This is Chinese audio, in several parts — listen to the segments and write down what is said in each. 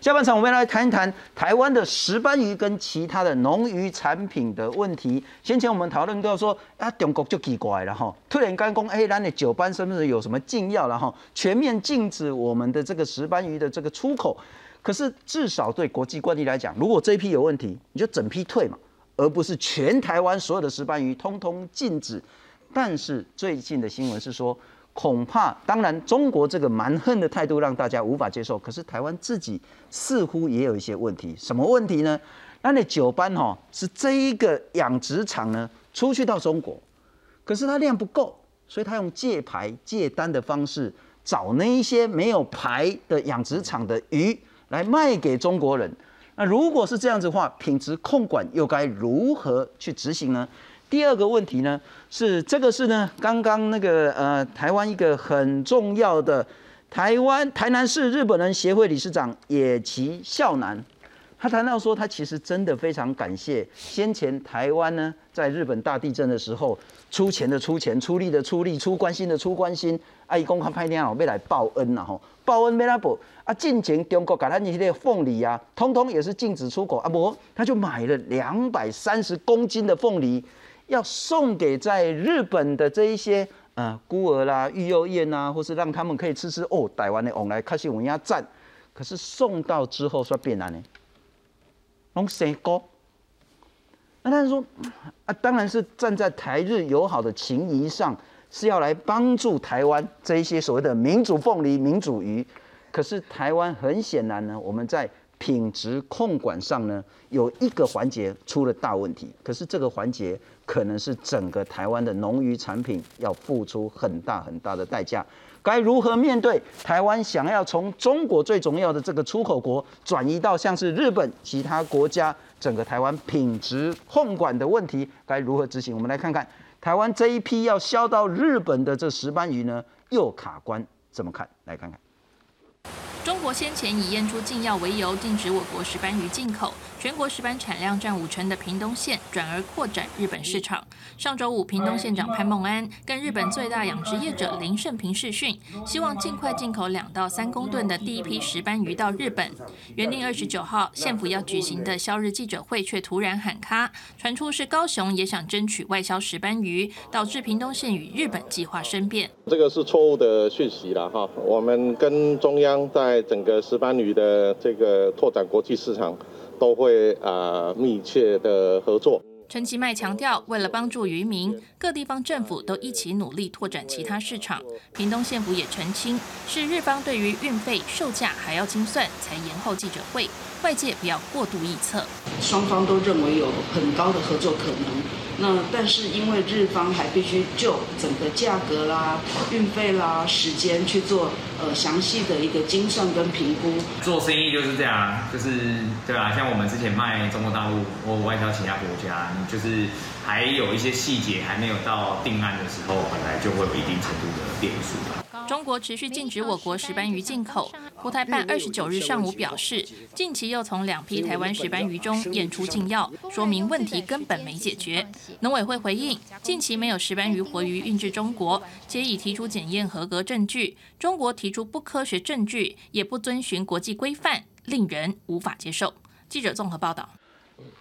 下半场我们来谈一谈台湾的石斑鱼跟其他的农渔产品的问题。先前我们讨论到说，啊，中国就奇怪了哈，突然间讲，哎，咱的九班是不是有什么禁药了哈？全面禁止我们的这个石斑鱼的这个出口。可是至少对国际惯例来讲，如果这一批有问题，你就整批退嘛，而不是全台湾所有的石斑鱼通通禁止。但是最近的新闻是说。恐怕，当然，中国这个蛮横的态度让大家无法接受。可是台湾自己似乎也有一些问题，什么问题呢？那那九班哈是这一个养殖场呢出去到中国，可是它量不够，所以他用借牌借单的方式找那一些没有牌的养殖场的鱼来卖给中国人。那如果是这样子的话，品质控管又该如何去执行呢？第二个问题呢，是这个是呢，刚刚那个呃，台湾一个很重要的台湾台南市日本人协会理事长野崎孝男，他谈到说，他其实真的非常感谢先前台湾呢，在日本大地震的时候，出钱的出钱，出力的出力，出关心的出关心，啊，伊讲他拍电话要来报恩呐吼，报恩没拉不啊，进前中国给他那些凤梨啊，通通也是禁止出口啊，不，他就买了两百三十公斤的凤梨。要送给在日本的这一些呃孤儿啦、育幼院呐，或是让他们可以吃吃哦，台湾的往来开始往下赞。可是送到之后说变难呢，弄谁高？那他说啊，当然是站在台日友好的情谊上，是要来帮助台湾这一些所谓的民主凤梨、民主鱼。可是台湾很显然呢，我们在。品质控管上呢，有一个环节出了大问题，可是这个环节可能是整个台湾的农渔产品要付出很大很大的代价。该如何面对台湾想要从中国最重要的这个出口国转移到像是日本其他国家，整个台湾品质控管的问题该如何执行？我们来看看台湾这一批要销到日本的这石斑鱼呢，又卡关怎么看？来看看。中国先前以验出禁药为由，禁止我国石斑鱼进口。全国石斑产量占五成的屏东县，转而扩展日本市场。上周五，屏东县长潘孟安跟日本最大养殖业者林胜平视讯，希望尽快进口两到三公吨的第一批石斑鱼到日本。原定二十九号县府要举行的销日记者会，却突然喊卡，传出是高雄也想争取外销石斑鱼，导致屏东县与日本计划生变。这个是错误的讯息了哈，我们跟中央在整个石斑鱼的这个拓展国际市场。都会啊密切的合作。陈其迈强调，为了帮助渔民，各地方政府都一起努力拓展其他市场。屏东县府也澄清，是日方对于运费售价还要精算，才延后记者会。外界不要过度臆测。双方都认为有很高的合作可能。那但是因为日方还必须就整个价格啦、运费啦、时间去做呃详细的一个精算跟评估。做生意就是这样，就是对吧？像我们之前卖中国大陆或外销其他国家，你就是还有一些细节还没有到定案的时候，本来就会有一定程度的变数中国持续禁止我国石斑鱼进口。国台办二十九日上午表示，近期又从两批台湾石斑鱼中验出禁药，说明问题根本没解决。农委会回应，近期没有石斑鱼活鱼运至中国，且已提出检验合格证据。中国提出不科学证据，也不遵循国际规范，令人无法接受。记者综合报道。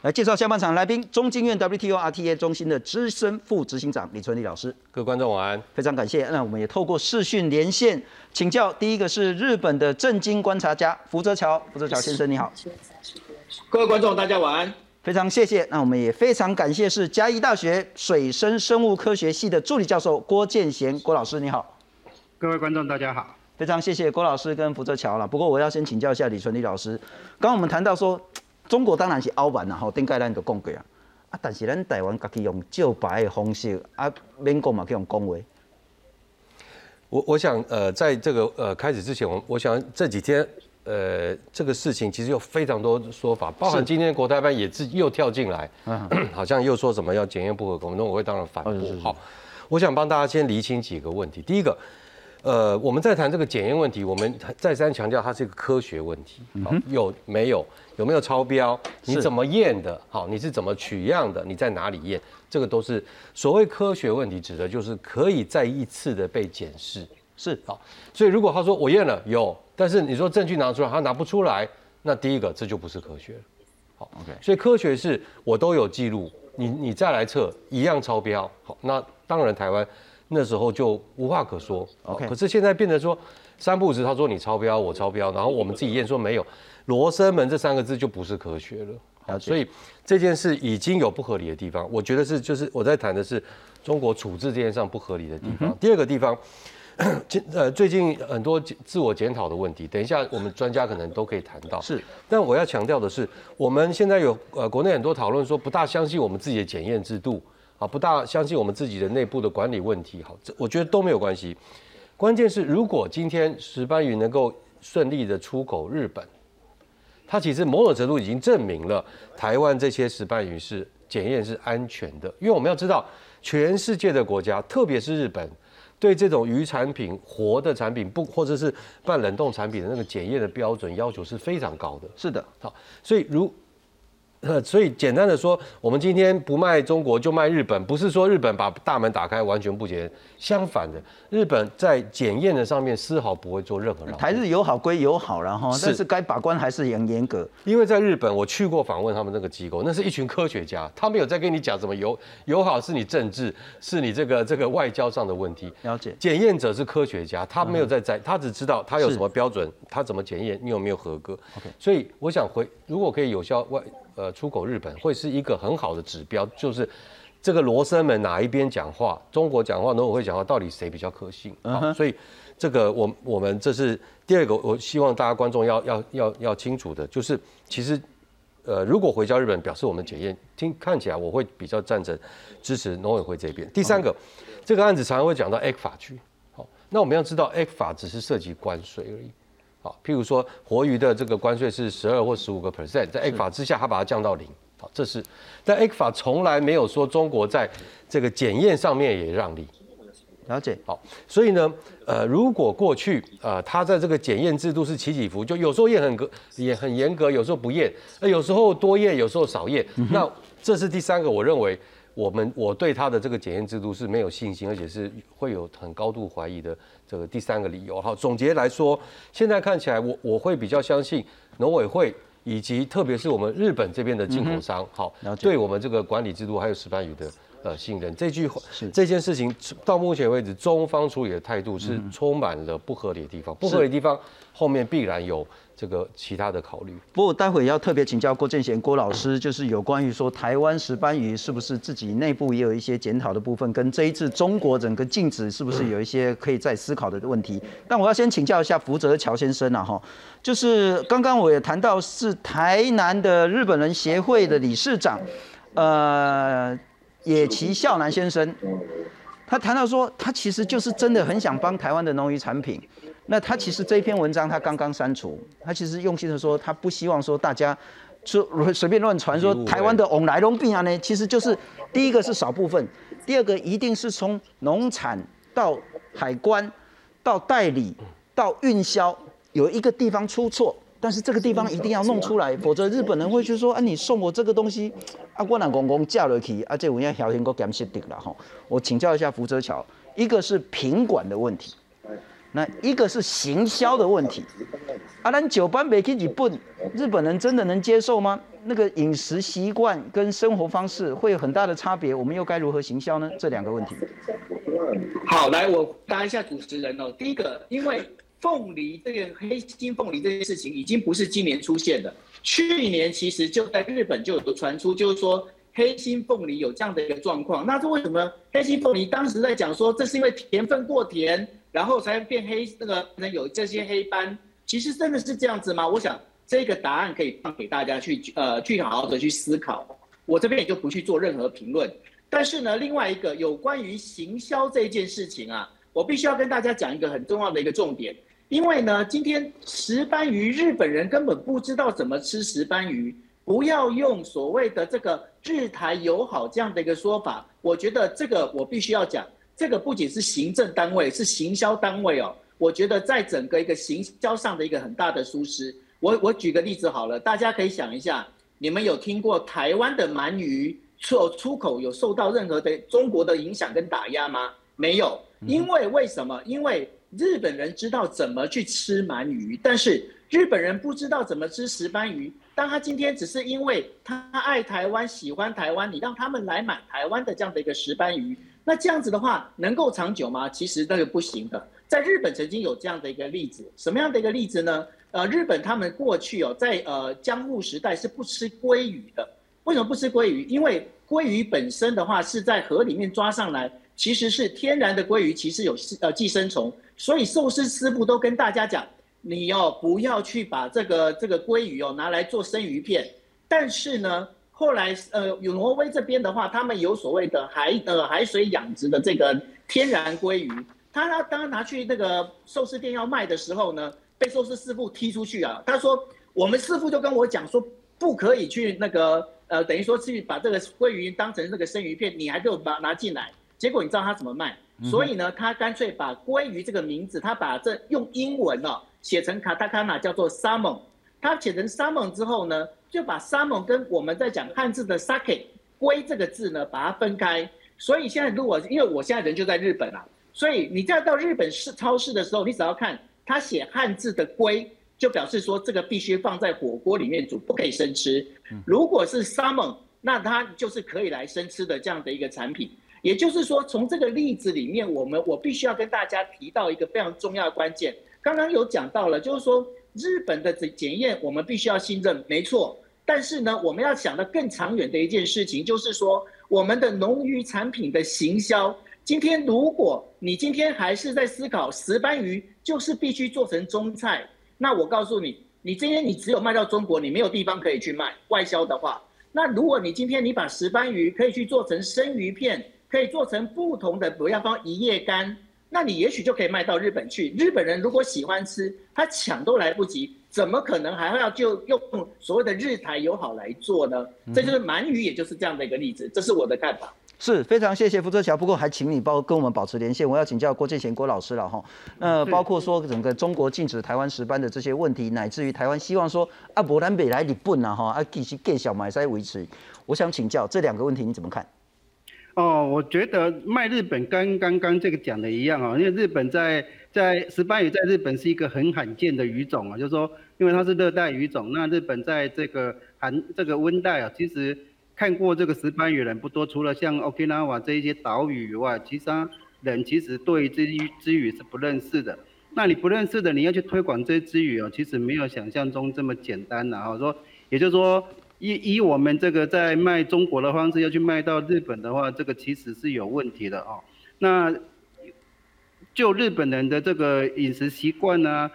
来介绍下半场来宾，中经院 WTO RTA 中心的资深副执行长李春丽老师。各位观众晚安，非常感谢。那我们也透过视讯连线请教，第一个是日本的政经观察家福泽桥，福泽桥先生你好。各位观众大家晚安，非常谢谢。那我们也非常感谢是嘉义大学水生生物科学系的助理教授郭建贤郭老师你好。各位观众大家好，非常谢谢郭老师跟福泽桥了。不过我要先请教一下李春丽老师，刚刚我们谈到说。中国当然是欧版啦，吼，顶盖咱就讲过啊，啊，但是咱台湾家己用照牌的方式，啊，免讲嘛，去用讲话。我我想，呃，在这个呃开始之前，我我想这几天，呃，这个事情其实有非常多说法，包含今天国台办也自又跳进来，好像又说什么要检验不合格，那我会当然反驳。好，我想帮大家先厘清几个问题。第一个。呃，我们在谈这个检验问题，我们再三强调它是一个科学问题，好，有没有有没有超标？你怎么验的？好，你是怎么取样的？你在哪里验？这个都是所谓科学问题，指的就是可以再一次的被检视。是，好，所以如果他说我验了有，但是你说证据拿出来，他拿不出来，那第一个这就不是科学了。好，OK，所以科学是我都有记录，你你再来测一样超标，好，那当然台湾那时候就无话可说。OK，可是现在变成说三步子他说你超标，我超标，然后我们自己验说没有，罗生门这三个字就不是科学了。好，所以这件事已经有不合理的地方，我觉得是就是我在谈的是中国处置这件事上不合理的地方。第二个地方。呃，最近很多自我检讨的问题，等一下我们专家可能都可以谈到。是，但我要强调的是，我们现在有呃国内很多讨论说，不大相信我们自己的检验制度啊，不大相信我们自己的内部的管理问题。好，这我觉得都没有关系。关键是，如果今天石斑鱼能够顺利的出口日本，它其实某种程度已经证明了台湾这些石斑鱼是检验是安全的。因为我们要知道，全世界的国家，特别是日本。对这种鱼产品、活的产品不，或者是半冷冻产品的那个检验的标准要求是非常高的。是的，好，所以如。呃，所以简单的说，我们今天不卖中国就卖日本，不是说日本把大门打开完全不检，相反的，日本在检验的上面丝毫不会做任何让步。台日友好归友好，然后但是该把关还是很严格。因为在日本，我去过访问他们那个机构，那是一群科学家，他没有在跟你讲怎么友友好是你政治，是你这个这个外交上的问题。了解。检验者是科学家，他没有在在，他只知道他有什么标准，他怎么检验，你有没有合格。OK。所以我想回，如果可以有效外。呃，出口日本会是一个很好的指标，就是这个罗生门哪一边讲话，中国讲话，农委会讲话，到底谁比较可信？啊，所以这个我我们这是第二个，我希望大家观众要要要要清楚的，就是其实呃，如果回交日本，表示我们检验听看起来，我会比较赞成支持农委会这边。第三个，这个案子常常会讲到 A 法区，好，那我们要知道 A 法只是涉及关税而已。好，譬如说活鱼的这个关税是十二或十五个 percent，在 A 法之下，它把它降到零。好，这是，但 A 法从来没有说中国在这个检验上面也让利。了解。好，所以呢，呃，如果过去呃，它在这个检验制度是起起伏，就有时候验很格也很严格，有时候不验，呃，有时候多验，有时候少验。那这是第三个，我认为。我们我对他的这个检验制度是没有信心，而且是会有很高度怀疑的这个第三个理由。好，总结来说，现在看起来我我会比较相信农委会以及特别是我们日本这边的进口商，好，对我们这个管理制度还有石斑鱼的呃信任。这句话是这件事情到目前为止，中方处理的态度是充满了不合理的地方，不合理的地方后面必然有。这个其他的考虑，不过待会要特别请教郭建贤郭老师，就是有关于说台湾石斑鱼是不是自己内部也有一些检讨的部分，跟这一次中国整个禁止是不是有一些可以再思考的问题？但我要先请教一下福泽乔先生啊，哈，就是刚刚我也谈到是台南的日本人协会的理事长，呃，野崎孝男先生，他谈到说他其实就是真的很想帮台湾的农渔产品。那他其实这一篇文章他刚刚删除，他其实用心的说，他不希望说大家说 随便乱传说台湾的往来龙病啊呢，其实就是第一个是少部分，第二个一定是从农产到海关到代理到运销有一个地方出错，但是这个地方一定要弄出来，否则日本人会去说啊，你送我这个东西啊，我南公公嫁了去啊，这我要小心个检视的了哈。我请教一下福泽桥，一个是品管的问题。那一个是行销的问题，啊，咱酒班没去日本，日本人真的能接受吗？那个饮食习惯跟生活方式会有很大的差别，我们又该如何行销呢？这两个问题。好，来我答一下主持人哦。第一个，因为凤梨这个黑心凤梨这件事情已经不是今年出现的，去年其实就在日本就有传出，就是说黑心凤梨有这样的一个状况。那是为什么黑心凤梨当时在讲说，这是因为甜分过甜。然后才变黑，那个能有这些黑斑，其实真的是这样子吗？我想这个答案可以放给大家去呃去好好的去思考。我这边也就不去做任何评论。但是呢，另外一个有关于行销这件事情啊，我必须要跟大家讲一个很重要的一个重点。因为呢，今天石斑鱼日本人根本不知道怎么吃石斑鱼，不要用所谓的这个日台友好这样的一个说法。我觉得这个我必须要讲。这个不仅是行政单位，是行销单位哦。我觉得在整个一个行销上的一个很大的疏失。我我举个例子好了，大家可以想一下，你们有听过台湾的鳗鱼出出口有受到任何的中国的影响跟打压吗？没有，因为为什么？因为日本人知道怎么去吃鳗鱼，但是日本人不知道怎么吃石斑鱼。当他今天只是因为他爱台湾、喜欢台湾，你让他们来买台湾的这样的一个石斑鱼，那这样子的话能够长久吗？其实那个不行的。在日本曾经有这样的一个例子，什么样的一个例子呢？呃，日本他们过去哦，在呃江户时代是不吃鲑鱼的。为什么不吃鲑鱼？因为鲑鱼本身的话是在河里面抓上来，其实是天然的鲑鱼，其实有呃寄生虫，所以寿司师傅都跟大家讲，你哦不要去把这个这个鲑鱼哦拿来做生鱼片。但是呢，后来呃有挪威这边的话，他们有所谓的海呃海水养殖的这个天然鲑鱼，他他当拿去那个寿司店要卖的时候呢，被寿司师傅踢出去啊。他说，我们师傅就跟我讲说，不可以去那个。呃，等于说去把这个鲑鱼当成那个生鱼片，你还给我把拿进来，结果你知道他怎么卖？所以呢，他干脆把鲑鱼这个名字，他把这用英文哦写成卡塔卡纳，叫做 salmon。他写成 salmon 之后呢，就把 salmon 跟我们在讲汉字的 sake 龟这个字呢，把它分开。所以现在如果因为我现在人就在日本啊，所以你再到日本市超市的时候，你只要看他写汉字的龟。就表示说，这个必须放在火锅里面煮，不可以生吃。如果是 salmon，那它就是可以来生吃的这样的一个产品。也就是说，从这个例子里面，我们我必须要跟大家提到一个非常重要的关键。刚刚有讲到了，就是说日本的检验，我们必须要信任，没错。但是呢，我们要想的更长远的一件事情，就是说我们的农渔产品的行销。今天如果你今天还是在思考石斑鱼，就是必须做成中菜。那我告诉你，你今天你只有卖到中国，你没有地方可以去卖外销的话，那如果你今天你把石斑鱼可以去做成生鱼片，可以做成不同的，不要放一叶干，那你也许就可以卖到日本去。日本人如果喜欢吃，他抢都来不及，怎么可能还要就用所谓的日台友好来做呢？这就是鳗鱼，也就是这样的一个例子，这是我的看法。是非常谢谢福泽桥，不过还请你包跟我们保持连线，我要请教郭建贤郭老师了哈。那包括说整个中国禁止台湾石斑的这些问题，乃至于台湾希望说啊，博南北来日本啊哈，啊继续更小买在维持。我想请教这两个问题你怎么看？哦，我觉得卖日本跟刚刚这个讲的一样啊，因为日本在在石斑鱼在日本是一个很罕见的鱼种啊，就是说因为它是热带鱼种，那日本在这个寒这个温带啊，其实。看过这个石斑鱼人不多，除了像 Okinawa 这一些岛屿以外，其他人其实对这些之鱼是不认识的。那你不认识的，你要去推广这只鱼哦，其实没有想象中这么简单的啊。说，也就是说，以以我们这个在卖中国的方式要去卖到日本的话，这个其实是有问题的哦。那就日本人的这个饮食习惯啊，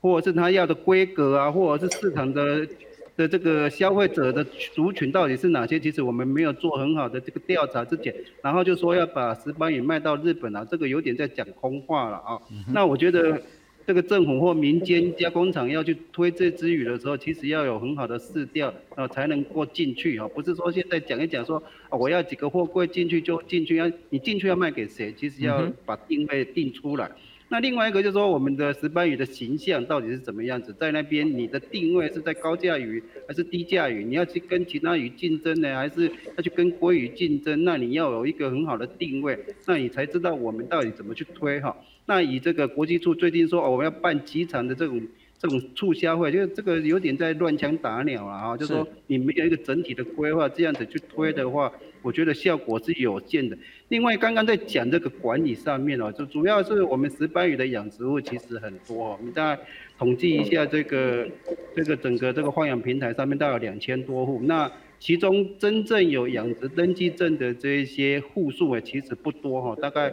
或者是他要的规格啊，或者是市场的。的这个消费者的族群到底是哪些？其实我们没有做很好的这个调查之前，然后就说要把石斑鱼卖到日本啊，这个有点在讲空话了啊。那我觉得这个政府或民间加工厂要去推这只鱼的时候，其实要有很好的试调啊，才能够进去啊。不是说现在讲一讲说啊，我要几个货柜进去就进去，要你进去要卖给谁？其实要把定位定出来。那另外一个就是说，我们的石斑鱼的形象到底是怎么样子？在那边你的定位是在高价鱼还是低价鱼？你要去跟其他鱼竞争呢，还是要去跟鲑鱼竞争？那你要有一个很好的定位，那你才知道我们到底怎么去推哈。那以这个国际处最近说，我们要办几场的这种这种促销会，就是这个有点在乱枪打鸟了啊，就是说你没有一个整体的规划，这样子去推的话，我觉得效果是有限的。另外，刚刚在讲这个管理上面哦，就主要是我们石斑鱼的养殖户其实很多哦，你再统计一下这个这个整个这个放养平台上面，大概两千多户，那其中真正有养殖登记证的这些户数诶，其实不多哈，大概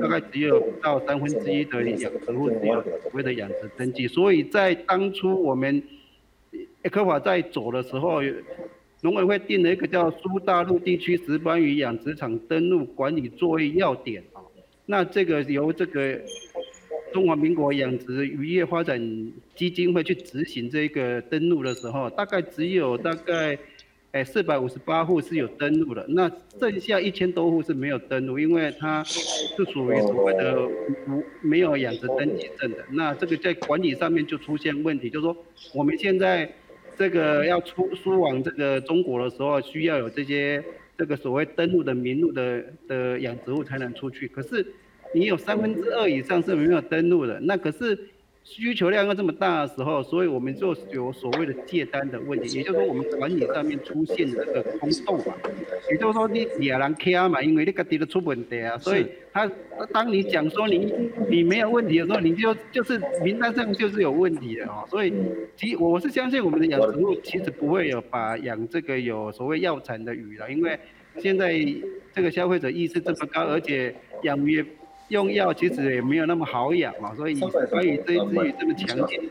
大概只有不到三分之一的养殖户只有所谓的养殖登记，所以在当初我们科法在走的时候。农委会定了一个叫《苏大陆地区石斑鱼养殖场登录管理作业要点》啊，那这个由这个中华民国养殖渔业发展基金会去执行这个登录的时候，大概只有大概哎四百五十八户是有登录的，那剩下一千多户是没有登录，因为它是属于所谓的无没有养殖登记证的，那这个在管理上面就出现问题，就是说我们现在。这个要出输往这个中国的时候，需要有这些这个所谓登陆的名录的的养殖户才能出去。可是你有三分之二以上是没有登录的，那可是。需求量要这么大的时候，所以我们就有所谓的借单的问题，也就是说我们管理上面出现这个空洞嘛，也就是说你也难开嘛，因为你个地都出问题啊，所以他当你讲说你你没有问题的时候，你就就是名单上就是有问题的哦，所以其我是相信我们的养殖户其实不会有把养这个有所谓药残的鱼了，因为现在这个消费者意识这么高，而且养鱼。用药其实也没有那么好养嘛，所以所以这一只鱼这么强劲，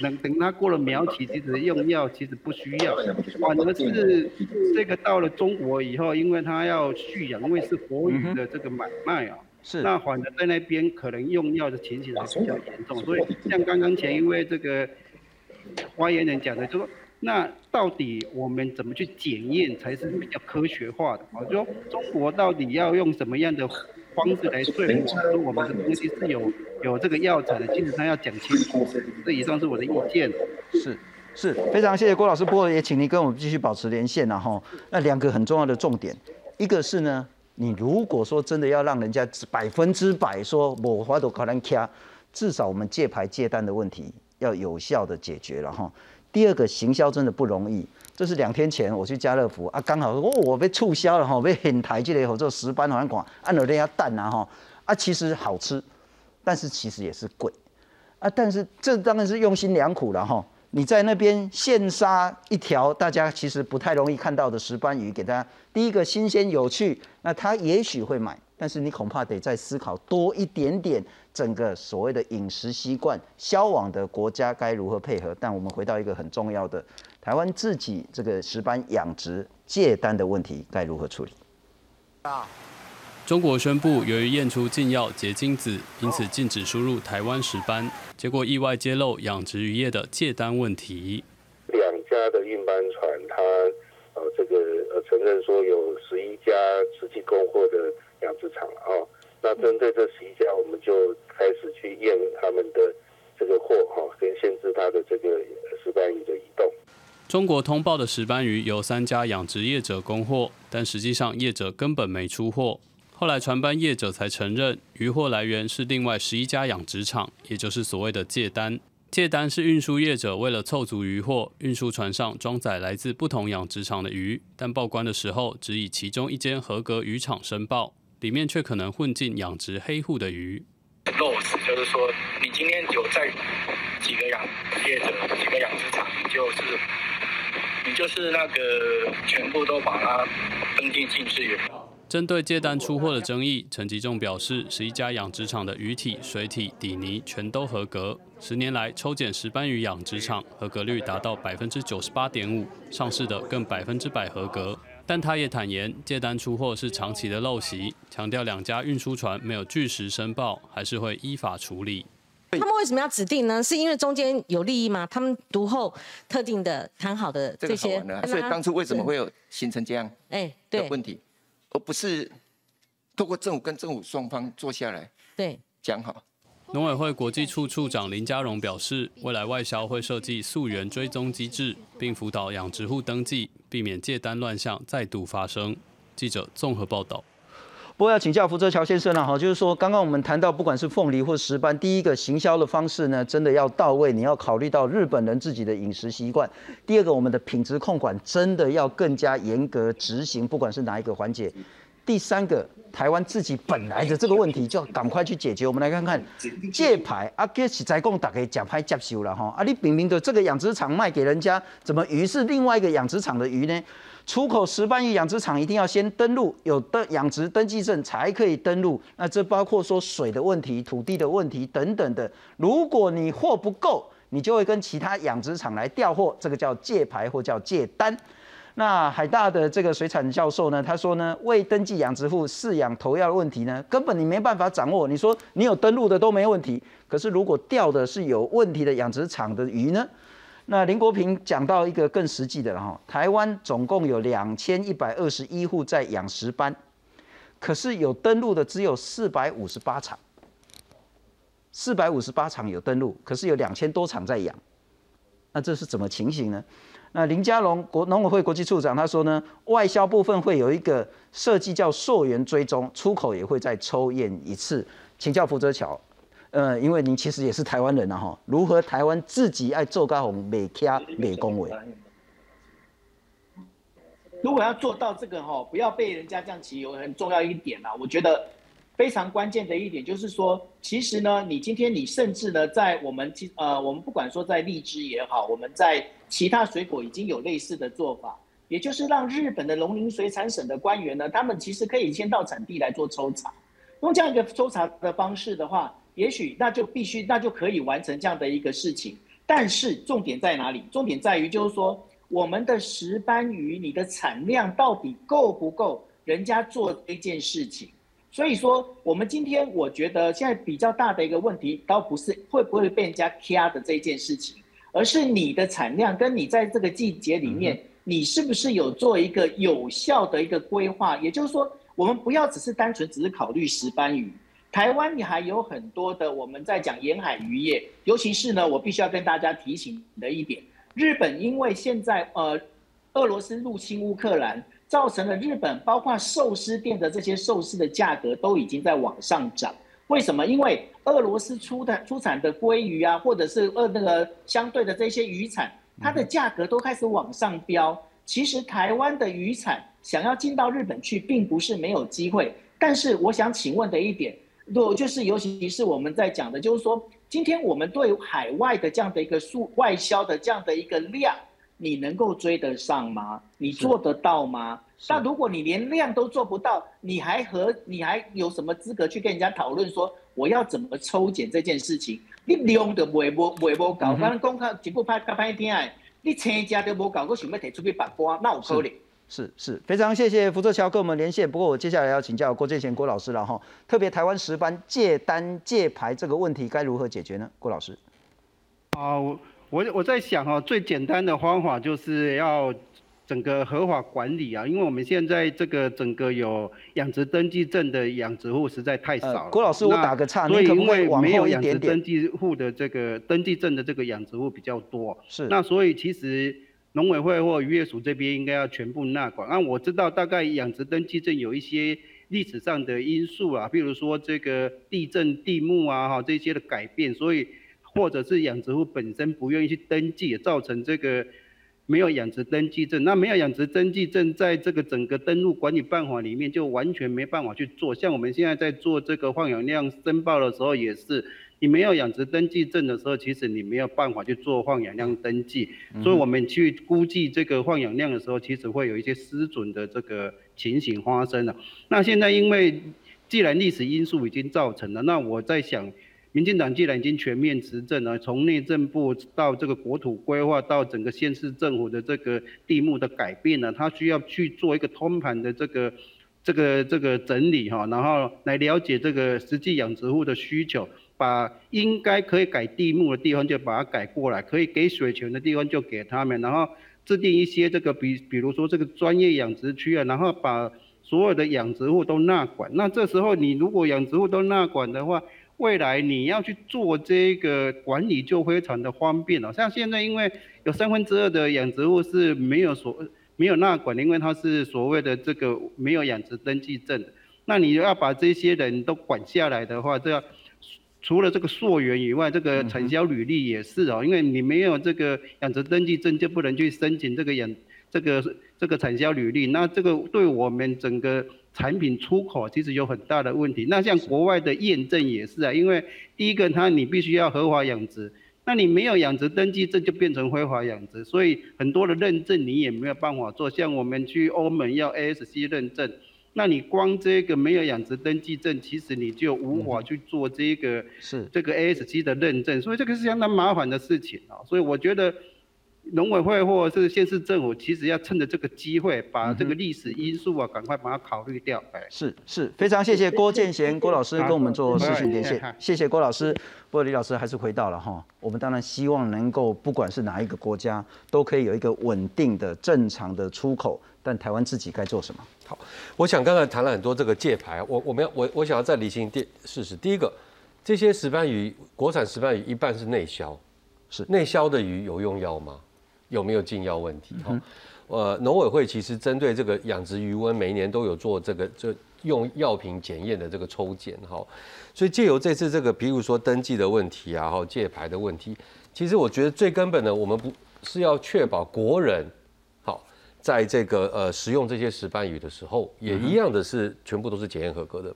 等等它过了苗期，其实用药其实不需要。反而是这个到了中国以后，因为它要蓄养，因为是活鱼的这个买卖啊，是那反而在那边可能用药的情形还比较严重。所以像刚刚前一位这个发言人讲的，就说那到底我们怎么去检验才是比较科学化的？我，就说中国到底要用什么样的？方式来说服我说我们的东西是有有这个药材的，基本上要讲清楚。这以上是我的意见。是是，非常谢谢郭老师，不过也请您跟我们继续保持连线然后那两个很重要的重点，一个是呢，你如果说真的要让人家百分之百说我花都可能卡，至少我们借牌借单的问题要有效的解决了哈。第二个行销真的不容易。这是两天前我去家乐福啊，刚好哦，我被促销了哈，被很台积的合作十班好像讲按了那家蛋啊哈啊，其实好吃，但是其实也是贵啊，但是这当然是用心良苦了哈。你在那边现杀一条大家其实不太容易看到的石斑鱼给大家，第一个新鲜有趣，那他也许会买，但是你恐怕得再思考多一点点，整个所谓的饮食习惯，消亡的国家该如何配合？但我们回到一个很重要的。台湾自己这个石斑养殖借单的问题该如何处理？啊！中国宣布，由于验出禁药结晶子，因此禁止输入台湾石斑。结果意外揭露养殖渔业的借单问题。两家的运班船，它呃这个呃承认说有十一家实际供货的养殖场啊。那针对这十一家，我们就开始去验他们的这个货哈，跟限制它的这个石斑鱼的移动。中国通报的石斑鱼由三家养殖业者供货，但实际上业者根本没出货。后来船班业者才承认，鱼货来源是另外十一家养殖场，也就是所谓的借单。借单是运输业者为了凑足鱼货，运输船上装载来自不同养殖场的鱼，但报关的时候只以其中一间合格渔场申报，里面却可能混进养殖黑户的鱼。就是说，你今天有在几个养业者、几个养殖场，就是。就是那个全部都把它登记进去。针对借单出货的争议，陈吉仲表示，十一家养殖场的鱼体、水体、底泥全都合格。十年来抽检石斑鱼养殖场合格率达到百分之九十八点五，上市的更百分之百合格。但他也坦言，借单出货是长期的陋习，强调两家运输船没有据实申报，还是会依法处理。他们为什么要指定呢？是因为中间有利益吗？他们读后特定的谈好的这些，所以当初为什么会有形成这样哎的问题，而不是透过政府跟政府双方坐下来对讲好。农委会国际处处长林家荣表示，未来外销会设计溯源追踪机制，并辅导养殖户登记，避免借单乱象再度发生。记者综合报道。不过要请教福泽乔先生了哈，就是说刚刚我们谈到，不管是凤梨或石斑，第一个行销的方式呢，真的要到位，你要考虑到日本人自己的饮食习惯；第二个，我们的品质控管真的要更加严格执行，不管是哪一个环节；第三个，台湾自己本来的这个问题就要赶快去解决。我们来看看借牌啊，给实在讲大概假牌接收了哈，啊，你明明的这个养殖场卖给人家，怎么鱼是另外一个养殖场的鱼呢？出口石斑鱼养殖场一定要先登录有登养殖登记证才可以登录，那这包括说水的问题、土地的问题等等的。如果你货不够，你就会跟其他养殖场来调货，这个叫借牌或叫借单。那海大的这个水产教授呢，他说呢，未登记养殖户饲养投药的问题呢，根本你没办法掌握。你说你有登录的都没问题，可是如果钓的是有问题的养殖场的鱼呢？那林国平讲到一个更实际的哈，台湾总共有两千一百二十一户在养石斑，可是有登录的只有四百五十八场，四百五十八场有登录，可是有两千多场在养，那这是怎么情形呢？那林佳龙国农委会国际处长他说呢，外销部分会有一个设计叫溯源追踪，出口也会再抽验一次。请教福泽桥，呃，因为您其实也是台湾人啊哈，如何台湾自己爱做高雄美卡美工委？如果要做到这个哈，不要被人家这样起，有很重要一点啊，我觉得非常关键的一点就是说，其实呢，你今天你甚至呢，在我们其呃，我们不管说在荔枝也好，我们在其他水果已经有类似的做法，也就是让日本的农林水产省的官员呢，他们其实可以先到产地来做抽查，用这样一个抽查的方式的话，也许那就必须那就可以完成这样的一个事情。但是重点在哪里？重点在于就是说。我们的石斑鱼，你的产量到底够不够？人家做这件事情，所以说我们今天我觉得现在比较大的一个问题，倒不是会不会被人家掐的这件事情，而是你的产量跟你在这个季节里面，你是不是有做一个有效的一个规划？也就是说，我们不要只是单纯只是考虑石斑鱼，台湾你还有很多的我们在讲沿海渔业，尤其是呢，我必须要跟大家提醒的一点。日本因为现在呃，俄罗斯入侵乌克兰，造成了日本包括寿司店的这些寿司的价格都已经在往上涨。为什么？因为俄罗斯出的出产的鲑鱼啊，或者是呃那个相对的这些渔产，它的价格都开始往上飙。其实台湾的渔产想要进到日本去，并不是没有机会。但是我想请问的一点，如就是尤其是我们在讲的，就是说。今天我们对海外的这样的一个数外销的这样的一个量，你能够追得上吗？你做得到吗？那如果你连量都做不到，你还和你还有什么资格去跟人家讨论说我要怎么抽检这件事情？你量都未无未无搞，反正讲他一部拍拍拍听哎，你车价都无搞，我想要提出去拔瓜，那有可能。是是，非常谢谢福州桥跟我们连线。不过我接下来要请教郭建贤郭老师了哈，特别台湾石斑借单借牌这个问题该如何解决呢？郭老师，啊，我我我在想哦，最简单的方法就是要整个合法管理啊，因为我们现在这个整个有养殖登记证的养殖户实在太少了。郭老师，我打个岔，所以因为没有养殖登记户的这个登记证的这个养殖户比较多，是那所以其实。农委会或渔业署这边应该要全部纳管。那我知道大概养殖登记证有一些历史上的因素啊，比如说这个地震、地目啊，哈这些的改变，所以或者是养殖户本身不愿意去登记，造成这个没有养殖登记证。那没有养殖登记证，在这个整个登录管理办法里面就完全没办法去做。像我们现在在做这个放养量申报的时候也是。你没有养殖登记证的时候，其实你没有办法去做放养量登记，所以我们去估计这个放养量的时候，其实会有一些失准的这个情形发生了。那现在因为既然历史因素已经造成了，那我在想，民进党既然已经全面执政了，从内政部到这个国土规划到整个县市政府的这个地目的改变呢，他需要去做一个通盘的这个这个这个整理哈，然后来了解这个实际养殖户的需求。把应该可以改地目的地方就把它改过来，可以给水泉的地方就给他们，然后制定一些这个比，比如说这个专业养殖区啊，然后把所有的养殖户都纳管。那这时候你如果养殖户都纳管的话，未来你要去做这个管理就非常的方便了。像现在因为有三分之二的养殖户是没有所没有纳管，因为他是所谓的这个没有养殖登记证。那你要把这些人都管下来的话，这要。除了这个溯源以外，这个产销履历也是哦，因为你没有这个养殖登记证，就不能去申请这个养这个这个产销履历。那这个对我们整个产品出口其实有很大的问题。那像国外的验证也是啊，因为第一个它你必须要合法养殖，那你没有养殖登记证就变成非法养殖，所以很多的认证你也没有办法做。像我们去欧盟要 ASC 认证。那你光这个没有养殖登记证，其实你就无法去做这个是这个 ASC 的认证，所以这个是相当麻烦的事情啊。所以我觉得农委会或者是县市政府，其实要趁着这个机会，把这个历史因素啊，赶快把它考虑掉。哎，是是，非常谢谢郭建贤郭老师跟我们做视讯连线，谢谢郭老师。不过李老师还是回到了哈，我们当然希望能够不管是哪一个国家，都可以有一个稳定的正常的出口。但台湾自己该做什么？好，我想刚才谈了很多这个界牌，我我们要我我想要再理清第事实。第一个，这些石斑鱼，国产石斑鱼一半是内销，是内销的鱼有用药吗？有没有禁药问题？哈，呃，农委会其实针对这个养殖鱼温，每一年都有做这个，就用药品检验的这个抽检哈，所以借由这次这个，比如说登记的问题啊，哈，借牌的问题，其实我觉得最根本的，我们不是要确保国人好，在这个呃使用这些石斑鱼的时候，也一样的是全部都是检验合格的。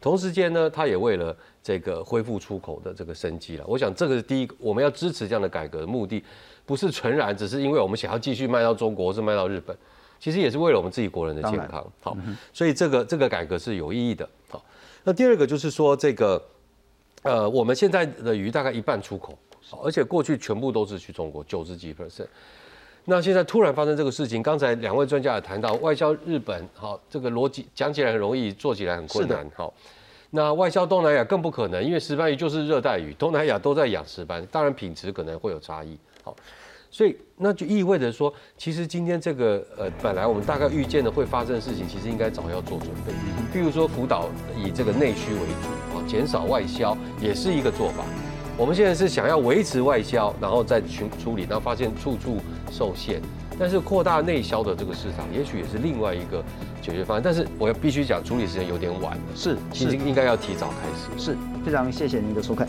同时间呢，他也为了这个恢复出口的这个生机了。我想这个是第一个，我们要支持这样的改革的目的，不是纯然只是因为我们想要继续卖到中国，或是卖到日本。其实也是为了我们自己国人的健康，好，所以这个这个改革是有意义的，好。那第二个就是说，这个呃，我们现在的鱼大概一半出口，而且过去全部都是去中国，九十几 percent。那现在突然发生这个事情，刚才两位专家也谈到，外销日本，好，这个逻辑讲起来很容易，做起来很困难，好。那外销东南亚更不可能，因为石斑鱼就是热带鱼，东南亚都在养石斑，当然品质可能会有差异，好。所以那就意味着说，其实今天这个呃，本来我们大概预见的会发生的事情，其实应该早要做准备。譬如说辅导以这个内需为主啊，减少外销也是一个做法。我们现在是想要维持外销，然后再去处理，然后发现处处受限。但是扩大内销的这个市场，也许也是另外一个解决方案。但是我要必须讲，处理时间有点晚了，是，其实应该要提早开始。是非常谢谢您的收看。